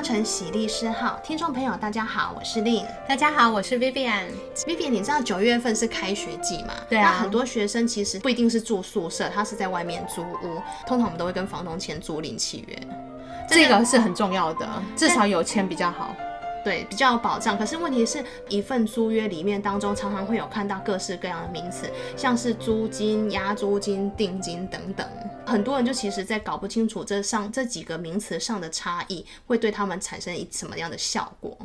搭乘喜利诗号，听众朋友大家好，我是 Lin，大家好，我是 Vivian。Vivian，你知道九月份是开学季嘛？对啊。那很多学生其实不一定是住宿舍，他是在外面租屋，通常我们都会跟房东签租赁契约，这个是很重要的，至少有签比较好。对，比较有保障。可是问题是一份租约里面当中，常常会有看到各式各样的名词，像是租金、押租金、定金等等。很多人就其实在搞不清楚这上这几个名词上的差异，会对他们产生一什么样的效果。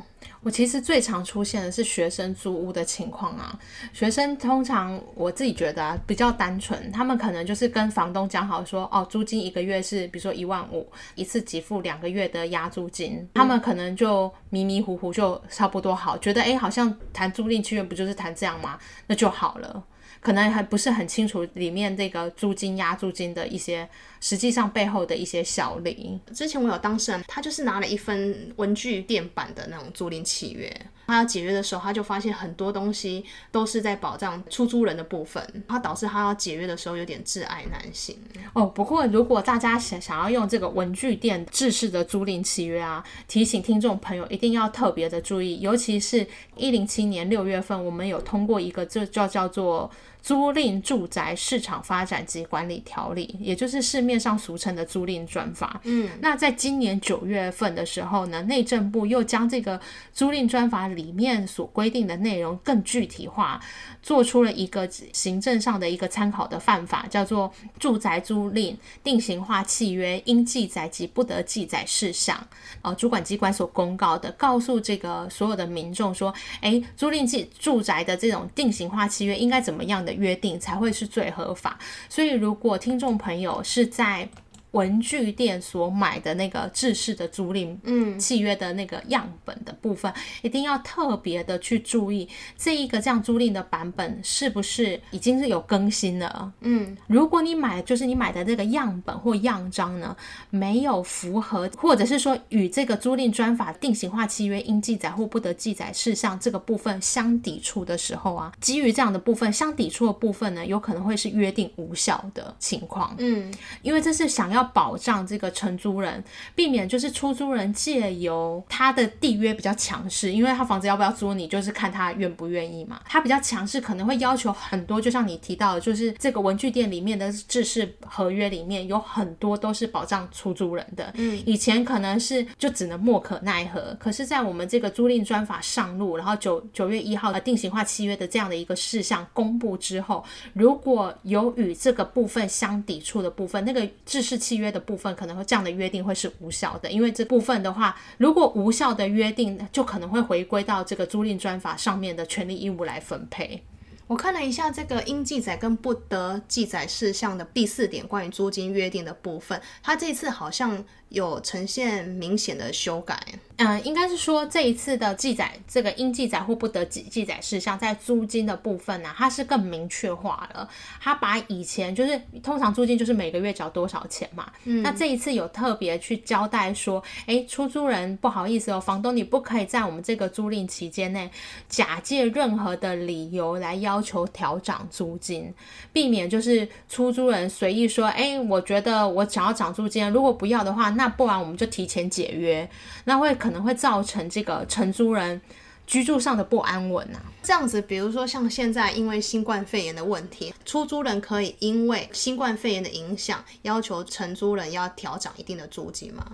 我其实最常出现的是学生租屋的情况啊。学生通常我自己觉得啊，比较单纯，他们可能就是跟房东讲好说，哦，租金一个月是比如说一万五，一次给付两个月的押租金，嗯，他们可能就迷迷糊糊就差不多好，觉得诶，好像谈租赁契约不就是谈这样吗？那就好了。可能还不是很清楚里面这个租金押租金的一些实际上背后的一些小零。之前我有当事人，他就是拿了一份文具店版的那种租赁契约，他要解约的时候，他就发现很多东西都是在保障出租人的部分，他导致他要解约的时候有点挚爱难行。哦，不过如果大家想想要用这个文具店制式的租赁契约啊，提醒听众朋友一定要特别的注意，尤其是一零七年六月份，我们有通过一个就叫叫做。租赁住宅市场发展及管理条例，也就是市面上俗称的租赁专法。嗯，那在今年九月份的时候呢，内政部又将这个租赁专法里面所规定的内容更具体化，做出了一个行政上的一个参考的范法，叫做住宅租赁定型化契约应记载及不得记载事项。呃，主管机关所公告的，告诉这个所有的民众说，哎，租赁住住宅的这种定型化契约应该怎么样的约定才会是最合法，所以如果听众朋友是在文具店所买的那个制式的租赁嗯契约的那个样本的部分，嗯、一定要特别的去注意这一个这样租赁的版本是不是已经是有更新了。嗯，如果你买就是你买的这个样本或样章呢，没有符合，或者是说与这个租赁专法定型化契约应记载或不得记载事项这个部分相抵触的时候啊，基于这样的部分相抵触的部分呢，有可能会是约定无效的情况。嗯，因为这是想要。保障这个承租人，避免就是出租人借由他的缔约比较强势，因为他房子要不要租，你就是看他愿不愿意嘛。他比较强势，可能会要求很多，就像你提到的，就是这个文具店里面的制式合约里面有很多都是保障出租人的。嗯，以前可能是就只能莫可奈何，可是，在我们这个租赁专法上路，然后九九月一号呃定型化契约的这样的一个事项公布之后，如果有与这个部分相抵触的部分，那个制式契约的部分可能会这样的约定会是无效的，因为这部分的话，如果无效的约定，就可能会回归到这个租赁专法上面的权利义务来分配。我看了一下这个应记载跟不得记载事项的第四点，关于租金约定的部分，它这次好像有呈现明显的修改。嗯，应该是说这一次的记载，这个应记载或不得记记载事项，在租金的部分呢、啊，它是更明确化了。它把以前就是通常租金就是每个月缴多少钱嘛，嗯，那这一次有特别去交代说，哎，出租人不好意思哦，房东你不可以在我们这个租赁期间内假借任何的理由来要求调涨租金，避免就是出租人随意说，哎，我觉得我想要涨租金，如果不要的话，那不然我们就提前解约，那会。可能会造成这个承租人居住上的不安稳啊。这样子，比如说像现在因为新冠肺炎的问题，出租人可以因为新冠肺炎的影响，要求承租人要调涨一定的租金吗？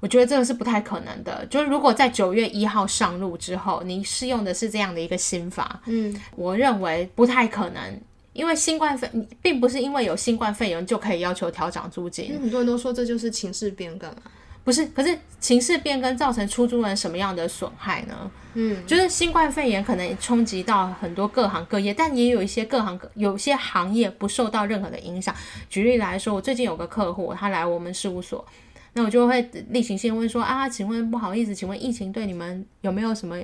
我觉得这个是不太可能的。就是如果在九月一号上路之后，你适用的是这样的一个新法，嗯，我认为不太可能，因为新冠肺并不是因为有新冠肺炎就可以要求调涨租金。很多人都说这就是情势变更啊。不是，可是情势变更造成出租人什么样的损害呢？嗯，就是新冠肺炎可能冲击到很多各行各业，但也有一些各行各有些行业不受到任何的影响。举例来说，我最近有个客户，他来我们事务所，那我就会例行性问说啊，请问不好意思，请问疫情对你们有没有什么？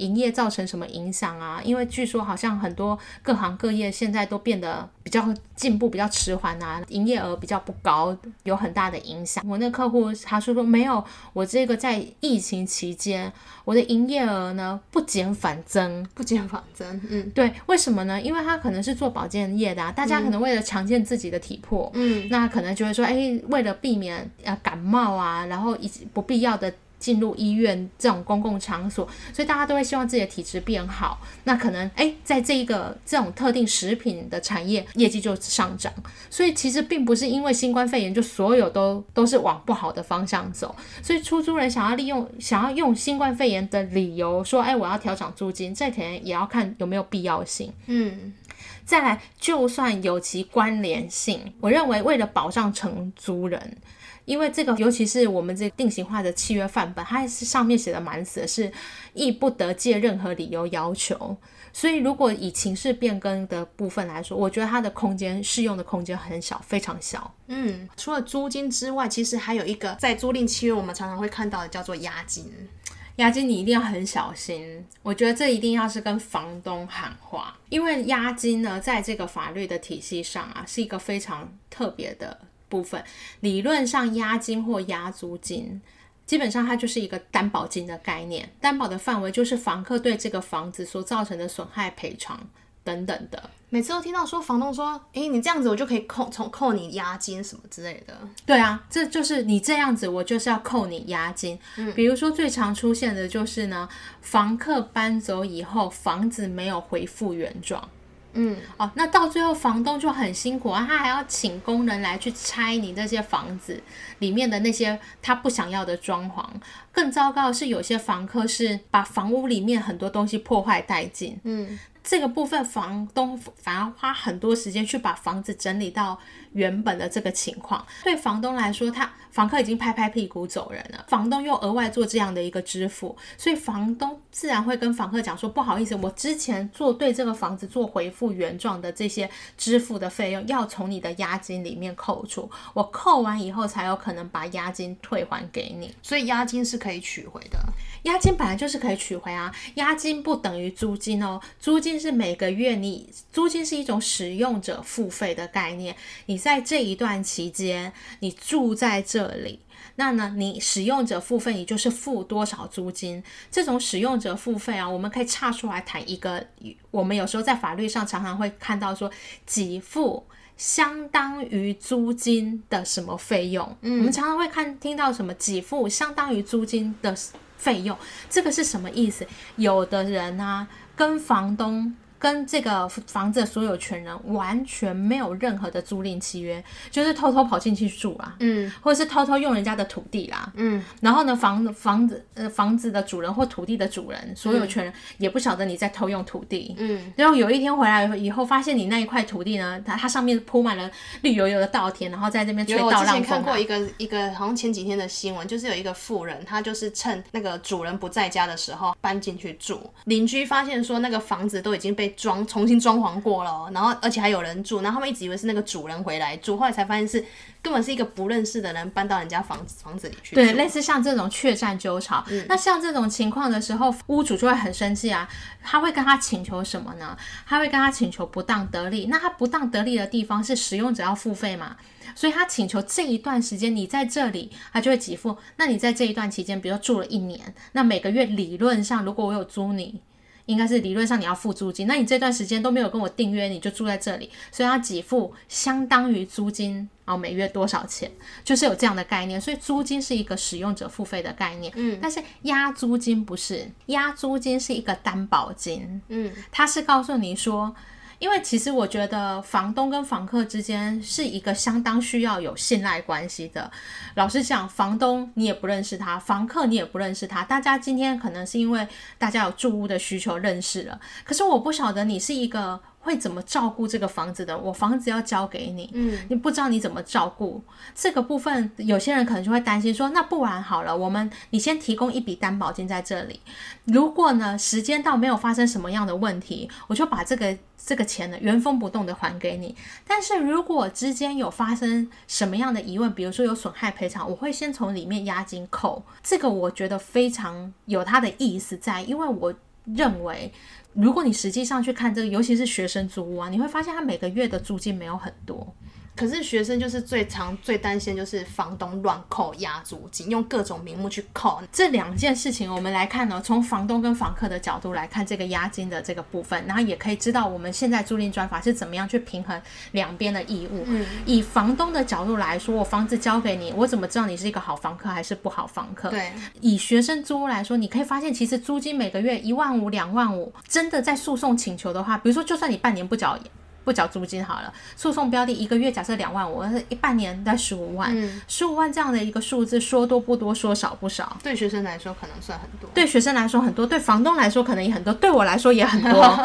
营业造成什么影响啊？因为据说好像很多各行各业现在都变得比较进步比较迟缓啊，营业额比较不高，有很大的影响。我那客户他说说没有，我这个在疫情期间，我的营业额呢不减反增，不减反增。嗯，对，为什么呢？因为他可能是做保健业的啊，大家可能为了强健自己的体魄，嗯，那可能就会说，哎，为了避免呃感冒啊，然后以及不必要的。进入医院这种公共场所，所以大家都会希望自己的体质变好。那可能哎，在这一个这种特定食品的产业，业绩就上涨。所以其实并不是因为新冠肺炎就所有都都是往不好的方向走。所以出租人想要利用想要用新冠肺炎的理由说，哎，我要调涨租金，这可能也要看有没有必要性。嗯。再来，就算有其关联性，我认为为了保障承租人，因为这个尤其是我们这定型化的契约范本，它是上面写的蛮死的，是亦不得借任何理由要求。所以，如果以情势变更的部分来说，我觉得它的空间适用的空间很小，非常小。嗯，除了租金之外，其实还有一个在租赁契约我们常常会看到的，叫做押金。押金你一定要很小心，我觉得这一定要是跟房东喊话，因为押金呢，在这个法律的体系上啊，是一个非常特别的部分。理论上，押金或押租金，基本上它就是一个担保金的概念，担保的范围就是房客对这个房子所造成的损害赔偿。等等的，每次都听到说房东说，哎、欸，你这样子我就可以扣从扣你押金什么之类的。对啊，这就是你这样子，我就是要扣你押金。嗯，比如说最常出现的就是呢，房客搬走以后，房子没有恢复原状。嗯，哦，那到最后房东就很辛苦啊，他还要请工人来去拆你这些房子里面的那些他不想要的装潢。更糟糕的是，有些房客是把房屋里面很多东西破坏殆尽。嗯。这个部分，房东反而花很多时间去把房子整理到原本的这个情况。对房东来说，他房客已经拍拍屁股走人了，房东又额外做这样的一个支付，所以房东自然会跟房客讲说：“不好意思，我之前做对这个房子做回复原状的这些支付的费用，要从你的押金里面扣除。我扣完以后，才有可能把押金退还给你。所以押金是可以取回的。押金本来就是可以取回啊，押金不等于租金哦，租金。是每个月你租金是一种使用者付费的概念，你在这一段期间你住在这里，那呢你使用者付费，你就是付多少租金？这种使用者付费啊，我们可以岔出来谈一个，我们有时候在法律上常常会看到说，给付相当于租金的什么费用？嗯，我们常常会看听到什么给付相当于租金的费用，这个是什么意思？有的人呢、啊？跟房东。跟这个房子的所有权人完全没有任何的租赁契约，就是偷偷跑进去住啊，嗯，或者是偷偷用人家的土地啦，嗯，然后呢，房房子呃房子的主人或土地的主人所有权人也不晓得你在偷用土地，嗯，然后有一天回来以后，发现你那一块土地呢，它它上面铺满了绿油油的稻田，然后在这边吹稻浪风啊。我之前看过一个一个好像前几天的新闻，就是有一个富人，他就是趁那个主人不在家的时候搬进去住，邻居发现说那个房子都已经被装重新装。潢过了，然后而且还有人住，然后他们一直以为是那个主人回来住，后来才发现是根本是一个不认识的人搬到人家房子房子里去。对，类似像这种确战纠缠，嗯，那像这种情况的时候，屋主就会很生气啊，他会跟他请求什么呢？他会跟他请求不当得利。那他不当得利的地方是使用者要付费嘛？所以他请求这一段时间你在这里，他就会给付。那你在这一段期间，比如说住了一年，那每个月理论上，如果我有租你。应该是理论上你要付租金，那你这段时间都没有跟我订约，你就住在这里，所以要给付相当于租金，然后每月多少钱，就是有这样的概念。所以租金是一个使用者付费的概念，嗯，但是押租金不是，押租金是一个担保金，嗯，它是告诉你说。因为其实我觉得房东跟房客之间是一个相当需要有信赖关系的。老实讲，房东你也不认识他，房客你也不认识他。大家今天可能是因为大家有住屋的需求认识了，可是我不晓得你是一个会怎么照顾这个房子的。我房子要交给你，嗯，你不知道你怎么照顾这个部分，有些人可能就会担心说，那不然好了，我们你先提供一笔担保金在这里，如果呢时间到没有发生什么样的问题，我就把这个。这个钱呢，原封不动的还给你。但是如果之间有发生什么样的疑问，比如说有损害赔偿，我会先从里面押金扣。这个我觉得非常有它的意思在，因为我认为，如果你实际上去看这个，尤其是学生租屋啊，你会发现他每个月的租金没有很多。可是学生就是最常最担心就是房东乱扣押租金，用各种名目去扣。这两件事情，我们来看呢，从房东跟房客的角度来看这个押金的这个部分，然后也可以知道我们现在租赁专法是怎么样去平衡两边的义务。嗯，以房东的角度来说，我房子交给你，我怎么知道你是一个好房客还是不好房客？对。以学生租屋来说，你可以发现，其实租金每个月一万五、两万五，真的在诉讼请求的话，比如说，就算你半年不缴。不缴租金好了，诉讼标的一个月假设两万五，一半年在十五万，十五万这样的一个数字，说多不多，说少不少。对学生来说可能算很多，对学生来说很多，对房东来说可能也很多，对我来说也很多，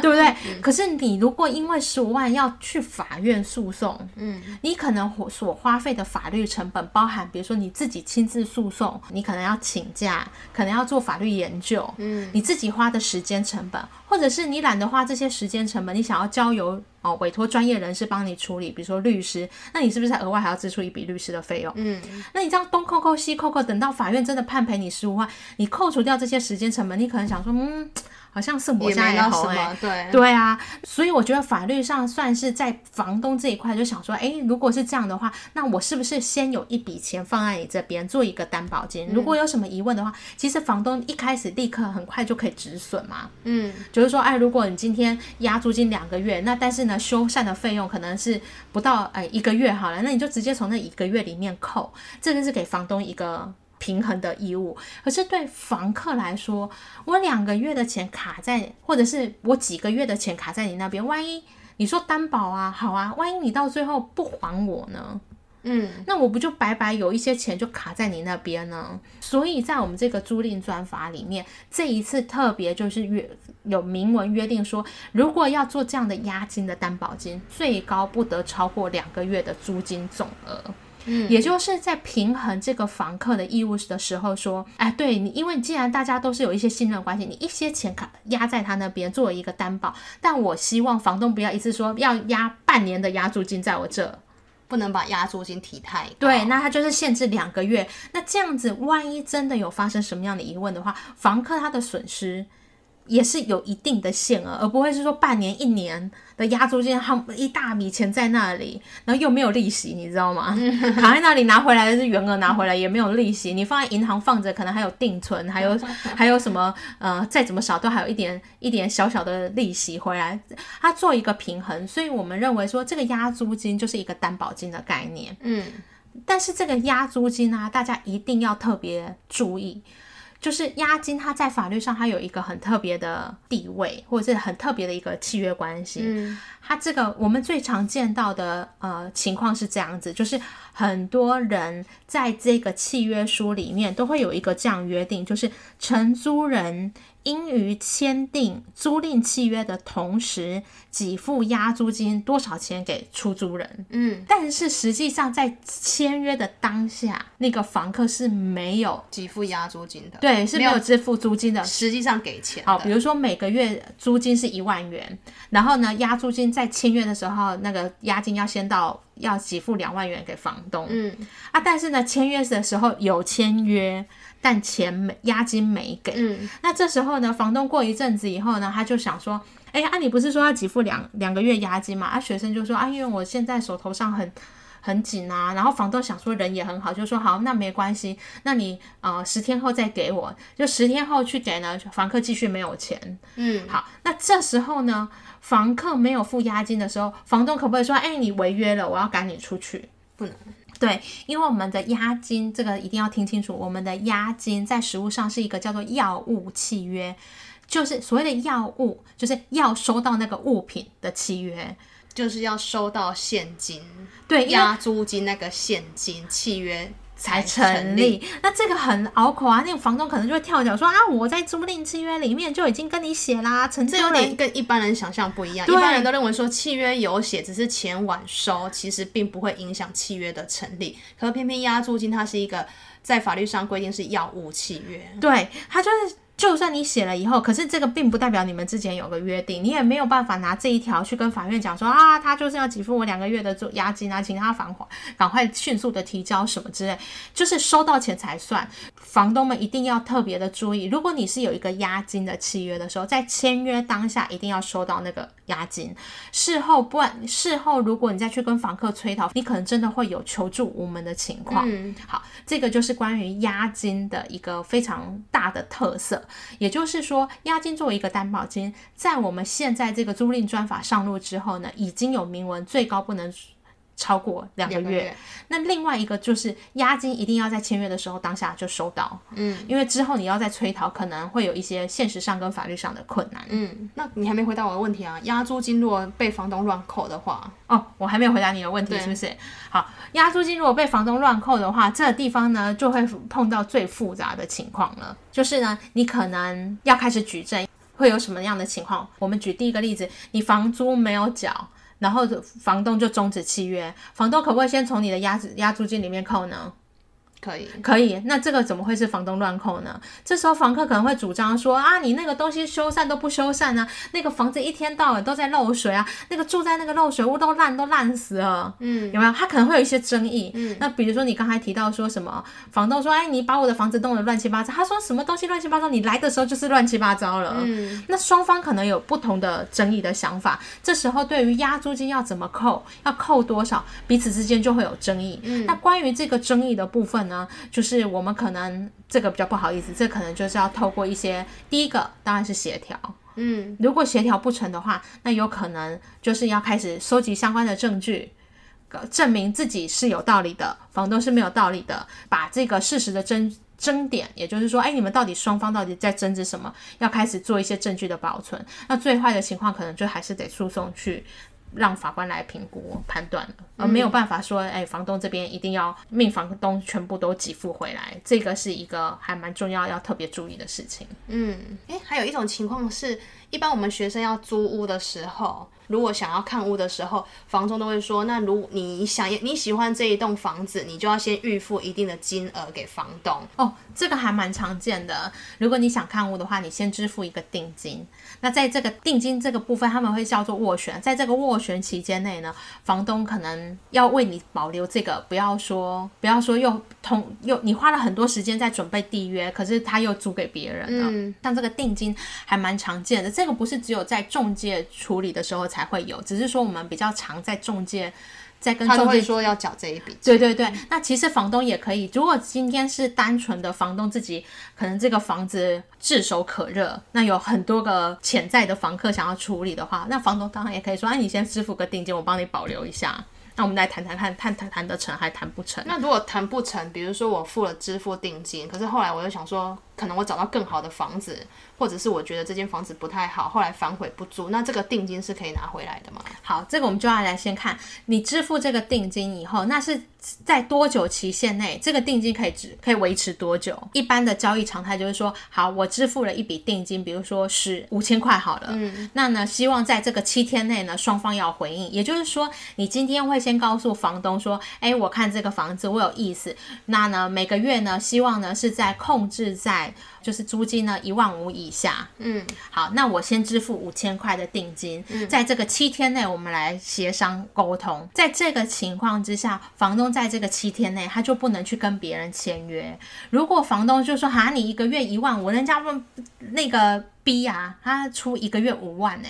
对不对？嗯、可是你如果因为十五万要去法院诉讼，嗯，你可能所花费的法律成本包含，比如说你自己亲自诉讼，你可能要请假，可能要做法律研究，嗯，你自己花的时间成本。或者是你懒得花这些时间成本，你想要交由 out 哦委托专业人士帮你处理，比如说律师，那你是不是额外还要支出一笔律师的费用？嗯，那你这样东扣扣西扣扣，等到法院真的判赔你十五万，你扣除掉这些时间成本，你可能想说，嗯。好像圣母家也好哎，对对啊，所以我觉得法律上算是在房东这一块就想说，哎，如果是这样的话，那我是不是先有一笔钱放在你这边做一个担保金？如果有什么疑问的话，其实房东一开始立刻很快就可以止损嘛。嗯，就是说，哎，如果你今天押租金两个月，那但是那，修缮的费用可能是不到哎一个月好了，那你就直接从那一个月里面扣，这个是给房东一个。平衡的义务，可是对房客来说，我两个月的钱卡在，或者是我几个月的钱卡在你那边，万一你说担保啊，好啊，万一你到最后不还我呢？嗯，那我不就白白有一些钱就卡在你那边呢？所以在我们这个租赁专法里面，这一次特别就是约有明文约定说，如果要做这样的押金的担保金，最高不得超过两个月的租金总额。嗯，也就是在平衡这个房客的义务的时候说，哎，对你，因为既然大家都是有一些信任关系，你一些钱卡压在他那边作为一个担保，但我希望房东不要一次说要压半年的押租金在我这，不能把押租金提太。对，那他就是限制两个月。那这样子，万一真的有发生什么样的疑问的话，房客他的损失。也是有一定的限额，而不会是说半年、一年的押租金，还一大笔钱在那里，然后又没有利息，你知道吗？躺在那里拿回来的是原额拿回来，也没有利息。你放在银行放着，可能还有定存，还有 还有什么呃，再怎么少都还有一点一点小小的利息回来，它做一个平衡。所以我们认为说，这个押租金就是一个担保金的概念。嗯，但是这个押租金呢、啊，大家一定要特别注意。就是押金，它在法律上它有一个很特别的地位，或者是很特别的一个契约关系。嗯，它这个我们最常见到的呃情况是这样子，就是很多人在这个契约书里面都会有一个这样约定，就是承租人。应于签订租赁契约的同时，给付押租金多少钱给出租人？嗯，但是实际上在签约的当下，那个房客是没有给付押租金的，对，是没有支付租金的，实际上给钱。好，比如说每个月租金是一万元，然后呢，押租金在签约的时候，那个押金要先到，要给付两万元给房东。嗯，啊，但是呢，签约的时候有签约。但钱没押金没给，嗯，那这时候呢，房东过一阵子以后呢，他就想说，哎呀，啊，你不是说要给付两两个月押金吗？啊，学生就说，啊，因为我现在手头上很很紧啊，然后房东想说人也很好，就说好，那没关系，那你呃十天后再给我，就十天后去给呢，房客继续没有钱，嗯，好，那这时候呢，房客没有付押金的时候，房东可不可以说，哎，你违约了，我要赶你出去？不能。对，因为我们的押金，这个一定要听清楚。我们的押金在实物上是一个叫做药物契约，就是所谓的药物，就是要收到那个物品的契约，就是要收到现金。对，押租金那个现金契约。才成立，那这个很拗口啊！那个房东可能就会跳脚说啊，我在租赁契约里面就已经跟你写啦，承租人。这有点跟一般人想象不一样。一般人都认为说契约有写，只是钱晚收，其实并不会影响契约的成立。可是偏偏押租金它是一个在法律上规定是要物契约，对，它就是就算你写了以后，可是这个并不代表你们之间有个约定，你也没有办法拿这一条去跟法院讲说啊，他就是要给付我两个月的做押金啊，请他返还，赶快迅速的提交什么之类，就是收到钱才算。房东们一定要特别的注意，如果你是有一个押金的契约的时候，在签约当下一定要收到那个押金。事后不然，事后如果你再去跟房客催讨，你可能真的会有求助无门的情况。嗯，好，这个就是关于押金的一个非常大的特色。也就是说，押金作为一个担保金，在我们现在这个租赁专法上路之后呢，已经有明文，最高不能超过两个月。那另外一个就是押金一定要在签约的时候当下就收到，嗯，因为之后你要再催讨，可能会有一些现实上跟法律上的困难。嗯，那你还没回答我的问题啊？押租金如果被房东乱扣的话，哦，我还没有回答你的问题，是不是？好，押租金如果被房东乱扣的话，这个地方呢就会碰到最复杂的情况了，就是呢，你可能要开始举证，会有什么样的情况？我们举第一个例子，你房租没有缴。然后房东就终止契约，房东可不可以先从你的押押租金里面扣呢？可以，可以，那这个怎么会是房东乱扣呢？这时候房客可能会主张说啊，你那个东西修缮都不修缮啊，那个房子一天到晚都在漏水啊，那个住在那个漏水屋都烂都烂死了，嗯，有没有？他可能会有一些争议，嗯，那比如说你刚才提到说什么，房东说，哎，你把我的房子弄得乱七八糟，他说什么东西乱七八糟？你来的时候就是乱七八糟了，嗯，那双方可能有不同的争议的想法，这时候对于押租金要怎么扣，要扣多少，彼此之间就会有争议，嗯，那关于这个争议的部分呢？就是我们可能这个比较不好意思，这可能就是要透过一些第一个当然是协调，嗯，如果协调不成的话，那有可能就是要开始收集相关的证据，证明自己是有道理的，房东是没有道理的，把这个事实的争争点，也就是说，哎，你们到底双方到底在争执什么，要开始做一些证据的保存。那最坏的情况可能就还是得诉讼去。让法官来评估判断了，而没有办法说，哎，房东这边一定要命房东全部都给付回来，这个是一个还蛮重要要特别注意的事情。嗯，诶，还有一种情况是，一般我们学生要租屋的时候。如果想要看屋的时候，房东都会说：那如你想你喜欢这一栋房子，你就要先预付一定的金额给房东。哦，这个还蛮常见的。如果你想看屋的话，你先支付一个定金。那在这个定金这个部分，他们会叫做斡旋。在这个斡旋期间内呢，房东可能要为你保留这个，不要说不要说又通又你花了很多时间在准备缔约，可是他又租给别人了。嗯，像这个定金还蛮常见的。这个不是只有在中介处理的时候才。才会有，只是说我们比较常在中介，在跟中介说要缴这一笔。对对对，那其实房东也可以。如果今天是单纯的房东自己，可能这个房子炙手可热，那有很多个潜在的房客想要处理的话，那房东当然也可以说：“哎，你先支付个定金，我帮你保留一下。”那我们来谈谈看，谈谈谈得成还谈不成？那如果谈不成，比如说我付了支付定金，可是后来我又想说，可能我找到更好的房子。或者是我觉得这间房子不太好，后来反悔不租，那这个定金是可以拿回来的吗？好，这个我们就要来先看你支付这个定金以后，那是在多久期限内，这个定金可以支可以维持多久？一般的交易常态就是说，好，我支付了一笔定金，比如说是五千块好了，嗯，那呢，希望在这个七天内呢，双方要回应，也就是说，你今天会先告诉房东说，哎，我看这个房子我有意思，那呢，每个月呢，希望呢是在控制在。就是租金呢一万五以下，嗯，好，那我先支付五千块的定金，嗯，在这个七天内我们来协商沟通，在这个情况之下，房东在这个七天内他就不能去跟别人签约。如果房东就说哈，你一个月一万五，人家问那个 B 啊，他出一个月五万呢。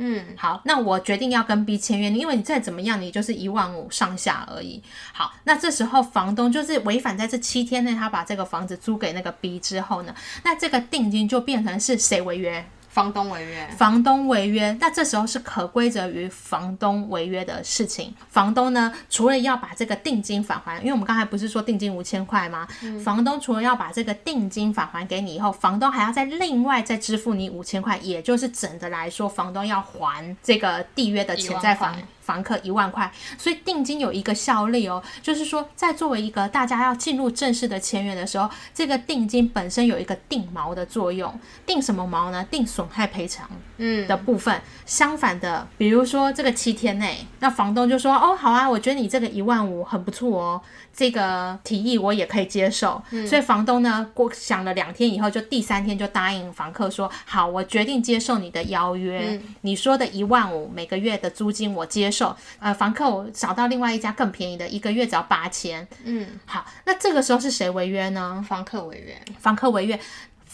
嗯，好，那我决定要跟 B 签约，因为你再怎么样，你就是一万五上下而已。好，那这时候房东就是违反在这七天内，他把这个房子租给那个 B 之后呢，那这个定金就变成是谁违约？房东违约，房东违约，那这时候是可归责于房东违约的事情。房东呢，除了要把这个定金返还，因为我们刚才不是说定金五千块吗？嗯。房东除了要把这个定金返还给你以后，房东还要再另外再支付你五千块，也就是整的来说，房东要还这个缔约的钱再返房客一万块。所以定金有一个效力哦，就是说在作为一个大家要进入正式的签约的时候，这个定金本身有一个定毛的作用。定什么毛呢？定损害赔偿嗯的部分。嗯、相反的，比如说这个七天内，那房东就说哦好啊，我觉得你这个一万五很不错哦，这个提议我也可以接受。嗯、所以房东呢过想了两天以后，就第三天就答应房客说好，我决定接受你的邀约。嗯、你说的一万五每个月的租金我接受。呃，房客我找到另外一家更便宜的，一个月只要八千。嗯，好，那这个时候是谁违约呢？房客违约。房客违约。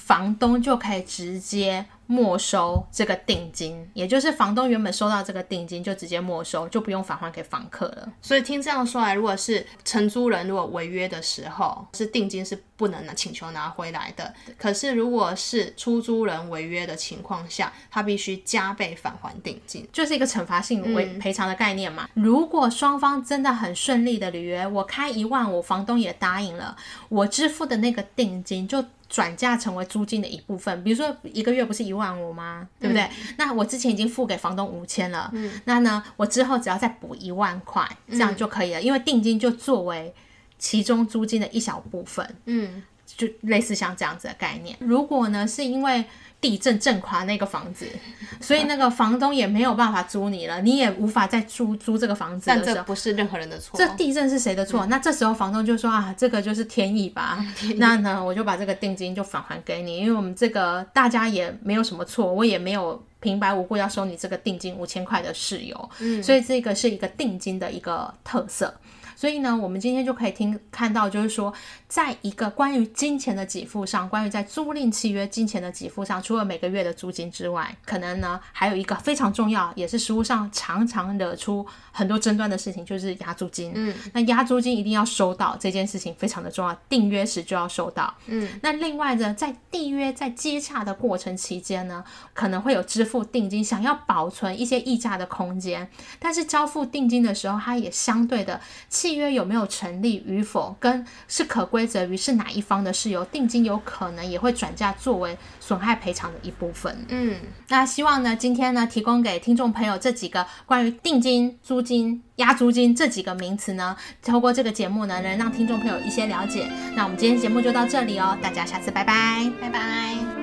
房东就可以直接没收这个定金，也就是房东原本收到这个定金就直接没收，就不用返还给房客了。所以听这样说来，如果是承租人如果违约的时候，是定金是不能拿请求拿回来的。可是如果是出租人违约的情况下，他必须加倍返还定金，就是一个惩罚性为赔偿的概念嘛。嗯、如果双方真的很顺利的履约，我开一万五，房东也答应了，我支付的那个定金就。转嫁成为租金的一部分，比如说一个月不是一万五吗？对不对？嗯、那我之前已经付给房东五千了，嗯、那呢，我之后只要再补一万块，这样就可以了，嗯、因为定金就作为其中租金的一小部分，嗯，就类似像这样子的概念。如果呢，是因为地震震垮那个房子，所以那个房东也没有办法租你了，你也无法再租租这个房子。但这不是任何人的错。这地震是谁的错？嗯、那这时候房东就说啊，这个就是天意吧。意那呢，我就把这个定金就返还给你，因为我们这个大家也没有什么错，我也没有平白无故要收你这个定金五千块的事由。嗯，所以这个是一个定金的一个特色。所以呢，我们今天就可以听看到，就是说，在一个关于金钱的给付上，关于在租赁契约金钱的给付上，除了每个月的租金之外，可能呢还有一个非常重要，也是实务上常常惹出很多争端的事情，就是押租金。嗯，那押租金一定要收到，这件事情非常的重要，订约时就要收到。嗯，那另外呢，在缔约在接洽的过程期间呢，可能会有支付定金，想要保存一些议价的空间，但是交付定金的时候，它也相对的。契约有没有成立与否，跟是可归责于是哪一方的事由，定金有可能也会转嫁作为损害赔偿的一部分。嗯，那希望呢，今天呢，提供给听众朋友这几个关于定金、租金、押租金这几个名词呢，透过这个节目呢，能让听众朋友一些了解。那我们今天节目就到这里哦，大家下次拜拜，拜拜。